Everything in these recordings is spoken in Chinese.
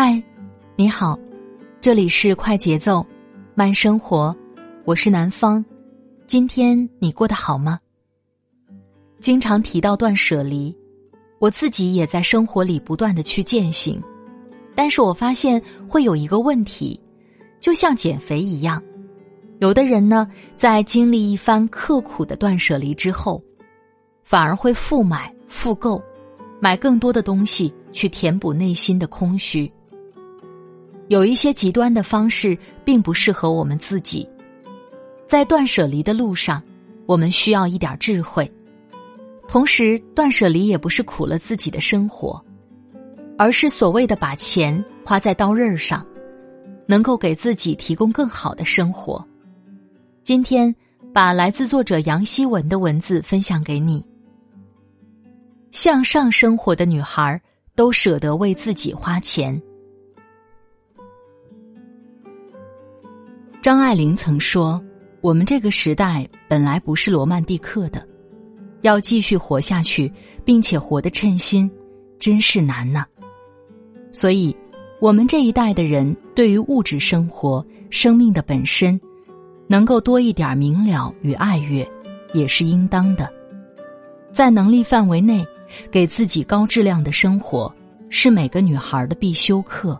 嗨，你好，这里是快节奏慢生活，我是南方。今天你过得好吗？经常提到断舍离，我自己也在生活里不断的去践行，但是我发现会有一个问题，就像减肥一样，有的人呢，在经历一番刻苦的断舍离之后，反而会复买复购，买更多的东西去填补内心的空虚。有一些极端的方式并不适合我们自己，在断舍离的路上，我们需要一点智慧。同时，断舍离也不是苦了自己的生活，而是所谓的把钱花在刀刃上，能够给自己提供更好的生活。今天，把来自作者杨希文的文字分享给你。向上生活的女孩都舍得为自己花钱。张爱玲曾说：“我们这个时代本来不是罗曼蒂克的，要继续活下去，并且活得称心，真是难呐。所以，我们这一代的人对于物质生活、生命的本身，能够多一点明了与爱乐，也是应当的。在能力范围内，给自己高质量的生活，是每个女孩的必修课。”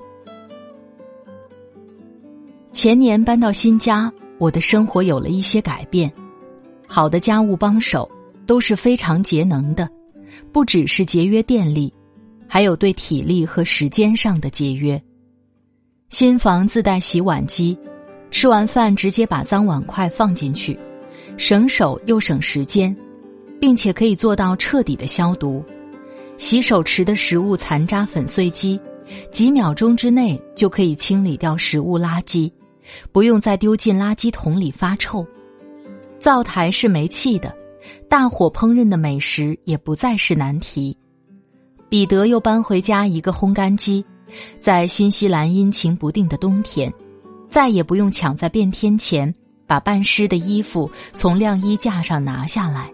前年搬到新家，我的生活有了一些改变。好的家务帮手都是非常节能的，不只是节约电力，还有对体力和时间上的节约。新房自带洗碗机，吃完饭直接把脏碗筷放进去，省手又省时间，并且可以做到彻底的消毒。洗手池的食物残渣粉碎机，几秒钟之内就可以清理掉食物垃圾。不用再丢进垃圾桶里发臭，灶台是煤气的，大火烹饪的美食也不再是难题。彼得又搬回家一个烘干机，在新西兰阴晴不定的冬天，再也不用抢在变天前把半湿的衣服从晾衣架上拿下来。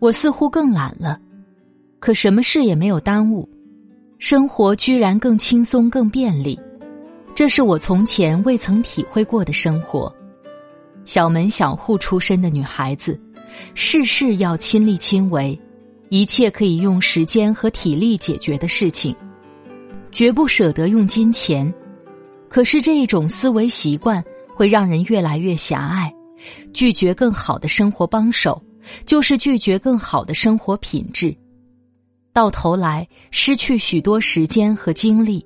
我似乎更懒了，可什么事也没有耽误，生活居然更轻松、更便利。这是我从前未曾体会过的生活。小门小户出身的女孩子，事事要亲力亲为，一切可以用时间和体力解决的事情，绝不舍得用金钱。可是这一种思维习惯会让人越来越狭隘，拒绝更好的生活帮手，就是拒绝更好的生活品质。到头来，失去许多时间和精力。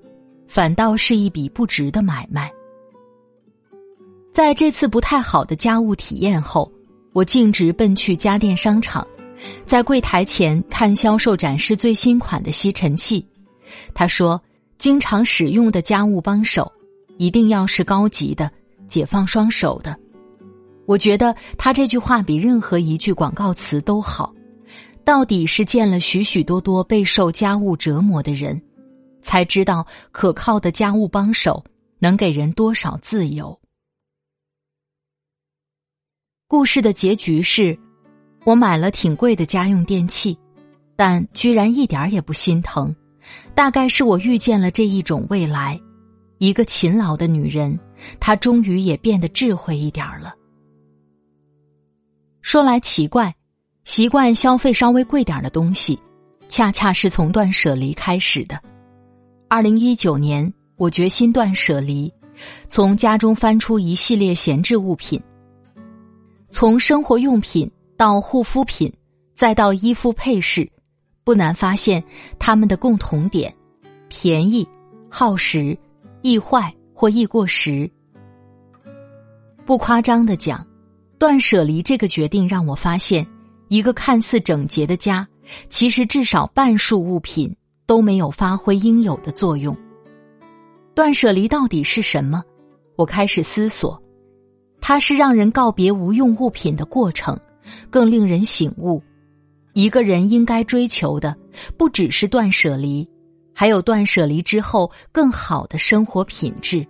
反倒是一笔不值的买卖。在这次不太好的家务体验后，我径直奔去家电商场，在柜台前看销售展示最新款的吸尘器。他说：“经常使用的家务帮手，一定要是高级的、解放双手的。”我觉得他这句话比任何一句广告词都好。到底是见了许许多多备受家务折磨的人。才知道可靠的家务帮手能给人多少自由。故事的结局是，我买了挺贵的家用电器，但居然一点也不心疼。大概是我遇见了这一种未来，一个勤劳的女人，她终于也变得智慧一点了。说来奇怪，习惯消费稍微贵点的东西，恰恰是从断舍离开始的。二零一九年，我决心断舍离，从家中翻出一系列闲置物品，从生活用品到护肤品，再到衣服配饰，不难发现它们的共同点：便宜、耗时、易坏或易过时。不夸张的讲，断舍离这个决定让我发现，一个看似整洁的家，其实至少半数物品都没有发挥应有的作用。断舍离到底是什么？我开始思索，它是让人告别无用物品的过程，更令人醒悟，一个人应该追求的不只是断舍离，还有断舍离之后更好的生活品质。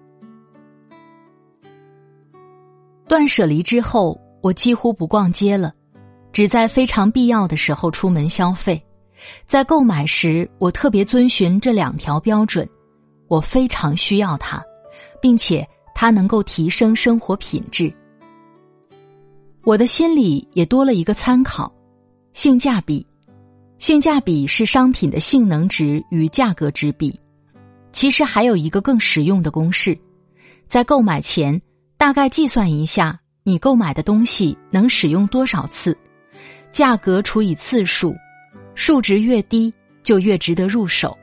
断舍离之后，我几乎不逛街了，只在非常必要的时候出门消费。在购买时，我特别遵循这两条标准，我非常需要它，并且。它能够提升生活品质，我的心里也多了一个参考：性价比。性价比是商品的性能值与价格之比。其实还有一个更实用的公式：在购买前，大概计算一下你购买的东西能使用多少次，价格除以次数，数值越低就越值得入手。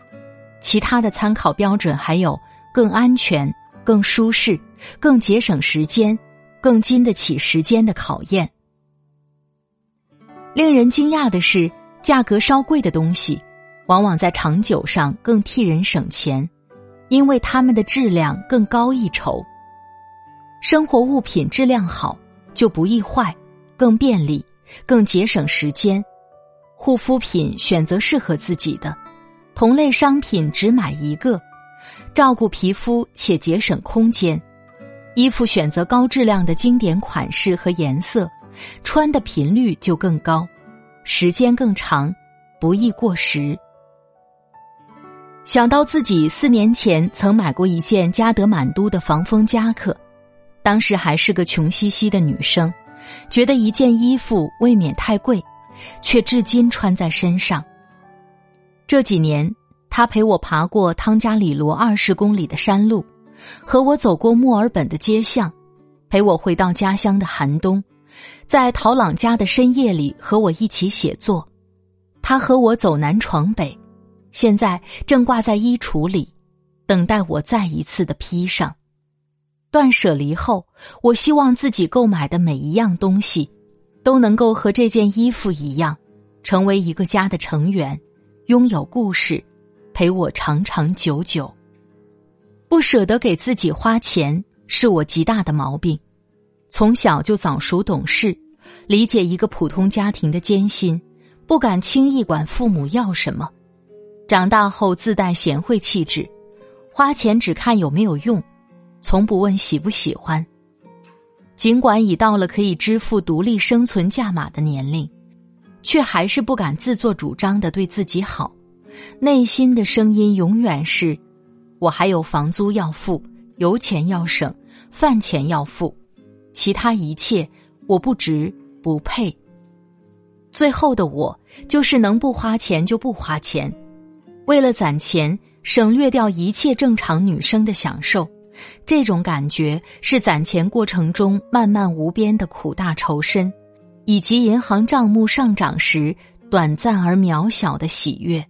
其他的参考标准还有更安全。更舒适、更节省时间、更经得起时间的考验。令人惊讶的是，价格稍贵的东西，往往在长久上更替人省钱，因为它们的质量更高一筹。生活物品质量好，就不易坏，更便利，更节省时间。护肤品选择适合自己的，同类商品只买一个。照顾皮肤且节省空间，衣服选择高质量的经典款式和颜色，穿的频率就更高，时间更长，不易过时。想到自己四年前曾买过一件加德满都的防风夹克，当时还是个穷兮兮的女生，觉得一件衣服未免太贵，却至今穿在身上。这几年。他陪我爬过汤加里罗二十公里的山路，和我走过墨尔本的街巷，陪我回到家乡的寒冬，在陶朗家的深夜里和我一起写作。他和我走南闯北，现在正挂在衣橱里，等待我再一次的披上。断舍离后，我希望自己购买的每一样东西，都能够和这件衣服一样，成为一个家的成员，拥有故事。陪我长长久久，不舍得给自己花钱是我极大的毛病。从小就早熟懂事，理解一个普通家庭的艰辛，不敢轻易管父母要什么。长大后自带贤惠气质，花钱只看有没有用，从不问喜不喜欢。尽管已到了可以支付独立生存价码的年龄，却还是不敢自作主张的对自己好。内心的声音永远是：我还有房租要付，油钱要省，饭钱要付，其他一切我不值不配。最后的我就是能不花钱就不花钱，为了攒钱省略掉一切正常女生的享受，这种感觉是攒钱过程中漫漫无边的苦大仇深，以及银行账目上涨时短暂而渺小的喜悦。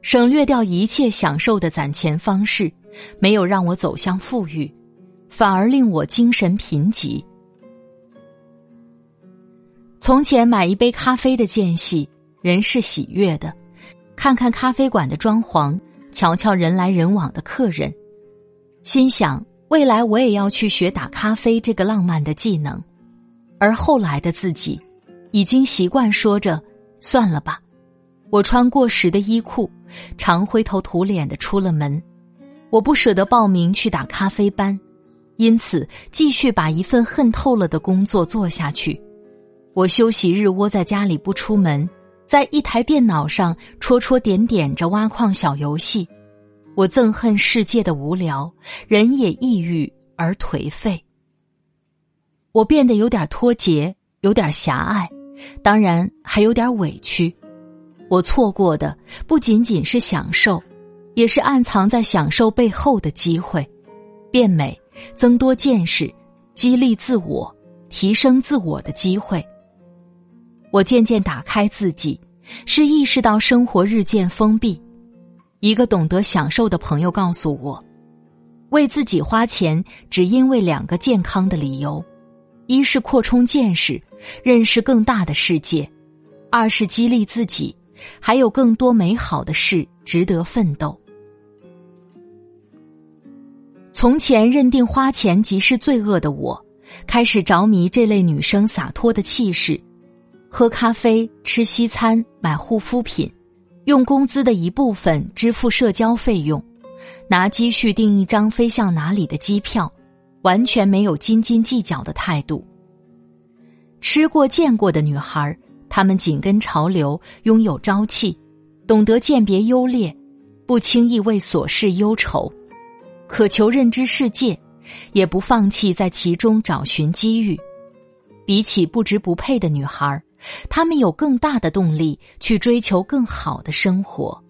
省略掉一切享受的攒钱方式，没有让我走向富裕，反而令我精神贫瘠。从前买一杯咖啡的间隙，人是喜悦的；看看咖啡馆的装潢，瞧瞧人来人往的客人，心想未来我也要去学打咖啡这个浪漫的技能。而后来的自己，已经习惯说着“算了吧”。我穿过时的衣裤，常灰头土脸的出了门。我不舍得报名去打咖啡班，因此继续把一份恨透了的工作做下去。我休息日窝在家里不出门，在一台电脑上戳戳点点着挖矿小游戏。我憎恨世界的无聊，人也抑郁而颓废。我变得有点脱节，有点狭隘，当然还有点委屈。我错过的不仅仅是享受，也是暗藏在享受背后的机会，变美、增多见识、激励自我、提升自我的机会。我渐渐打开自己，是意识到生活日渐封闭。一个懂得享受的朋友告诉我，为自己花钱只因为两个健康的理由：一是扩充见识，认识更大的世界。二是激励自己，还有更多美好的事值得奋斗。从前认定花钱即是罪恶的我，开始着迷这类女生洒脱的气势，喝咖啡、吃西餐、买护肤品，用工资的一部分支付社交费用，拿积蓄订一张飞向哪里的机票，完全没有斤斤计较的态度。吃过见过的女孩，她们紧跟潮流，拥有朝气，懂得鉴别优劣，不轻易为琐事忧愁。渴求认知世界，也不放弃在其中找寻机遇。比起不值不配的女孩，他们有更大的动力去追求更好的生活。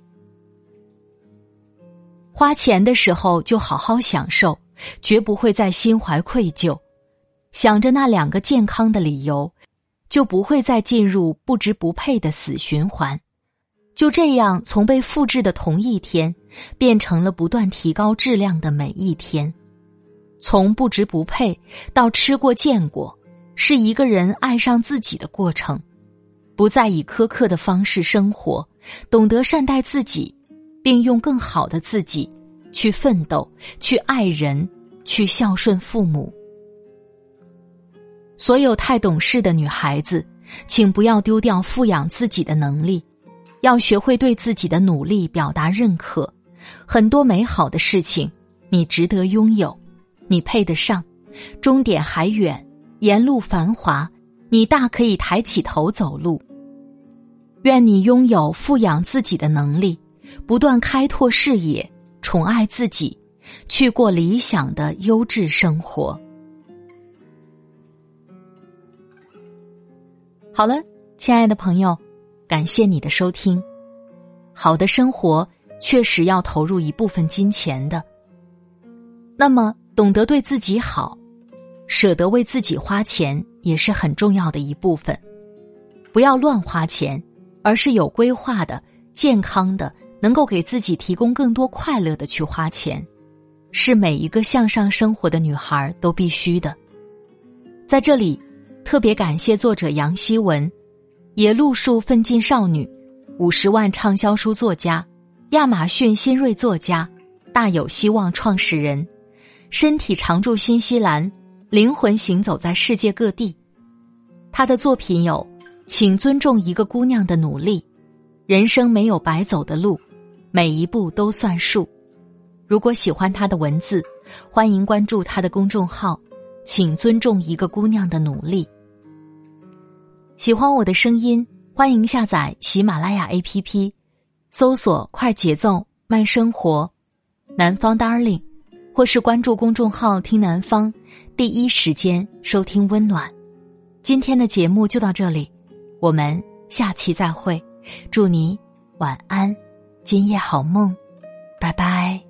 花钱的时候就好好享受，绝不会再心怀愧疚，想着那两个健康的理由，就不会再进入不值不配的死循环。就这样，从被复制的同一天，变成了不断提高质量的每一天。从不值不配到吃过见过，是一个人爱上自己的过程。不再以苛刻的方式生活，懂得善待自己，并用更好的自己去奋斗、去爱人、去孝顺父母。所有太懂事的女孩子，请不要丢掉富养自己的能力。要学会对自己的努力表达认可，很多美好的事情你值得拥有，你配得上。终点还远，沿路繁华，你大可以抬起头走路。愿你拥有富养自己的能力，不断开拓视野，宠爱自己，去过理想的优质生活。好了，亲爱的朋友。感谢你的收听。好的生活确实要投入一部分金钱的，那么懂得对自己好，舍得为自己花钱也是很重要的一部分。不要乱花钱，而是有规划的、健康的，能够给自己提供更多快乐的去花钱，是每一个向上生活的女孩都必须的。在这里，特别感谢作者杨希文。野路数奋进少女，五十万畅销书作家，亚马逊新锐作家，大有希望创始人，身体常驻新西兰，灵魂行走在世界各地。他的作品有《请尊重一个姑娘的努力》，人生没有白走的路，每一步都算数。如果喜欢他的文字，欢迎关注他的公众号，请尊重一个姑娘的努力。喜欢我的声音，欢迎下载喜马拉雅 APP，搜索“快节奏慢生活”，南方 Darling，或是关注公众号“听南方”，第一时间收听温暖。今天的节目就到这里，我们下期再会，祝你晚安，今夜好梦，拜拜。